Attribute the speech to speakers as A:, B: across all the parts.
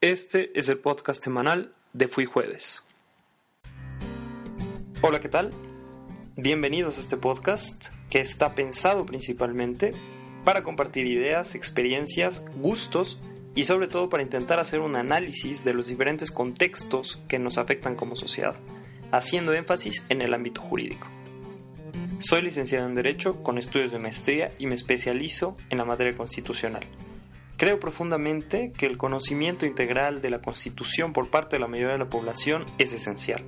A: Este es el podcast semanal de Fui Jueves. Hola, ¿qué tal? Bienvenidos a este podcast que está pensado principalmente para compartir ideas, experiencias, gustos y sobre todo para intentar hacer un análisis de los diferentes contextos que nos afectan como sociedad, haciendo énfasis en el ámbito jurídico. Soy licenciado en Derecho con estudios de maestría y me especializo en la materia constitucional. Creo profundamente que el conocimiento integral de la Constitución por parte de la mayoría de la población es esencial.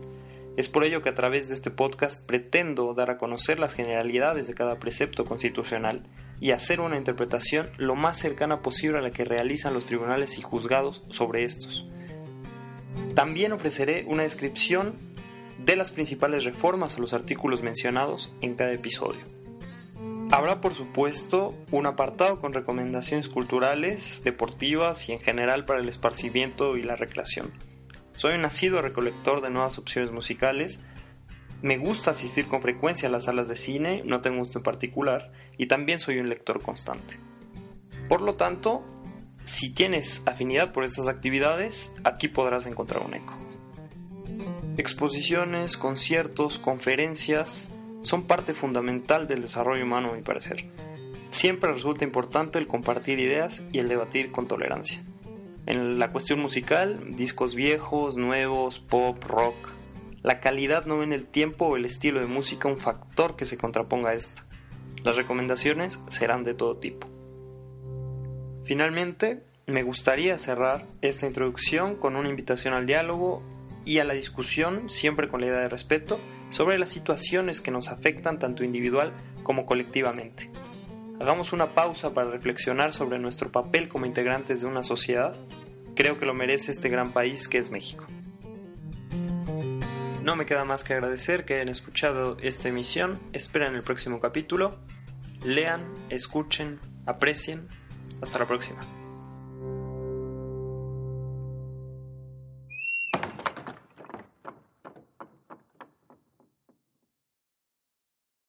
A: Es por ello que a través de este podcast pretendo dar a conocer las generalidades de cada precepto constitucional y hacer una interpretación lo más cercana posible a la que realizan los tribunales y juzgados sobre estos. También ofreceré una descripción de las principales reformas a los artículos mencionados en cada episodio. Habrá por supuesto un apartado con recomendaciones culturales, deportivas y en general para el esparcimiento y la recreación. Soy un nacido recolector de nuevas opciones musicales, me gusta asistir con frecuencia a las salas de cine, no tengo gusto en particular, y también soy un lector constante. Por lo tanto, si tienes afinidad por estas actividades, aquí podrás encontrar un eco. Exposiciones, conciertos, conferencias, son parte fundamental del desarrollo humano a mi parecer. Siempre resulta importante el compartir ideas y el debatir con tolerancia. En la cuestión musical, discos viejos, nuevos, pop, rock. La calidad no en el tiempo o el estilo de música un factor que se contraponga a esto. Las recomendaciones serán de todo tipo. Finalmente, me gustaría cerrar esta introducción con una invitación al diálogo y a la discusión, siempre con la idea de respeto, sobre las situaciones que nos afectan tanto individual como colectivamente. Hagamos una pausa para reflexionar sobre nuestro papel como integrantes de una sociedad. Creo que lo merece este gran país que es México. No me queda más que agradecer que hayan escuchado esta emisión. Esperen el próximo capítulo. Lean, escuchen, aprecien. Hasta la próxima.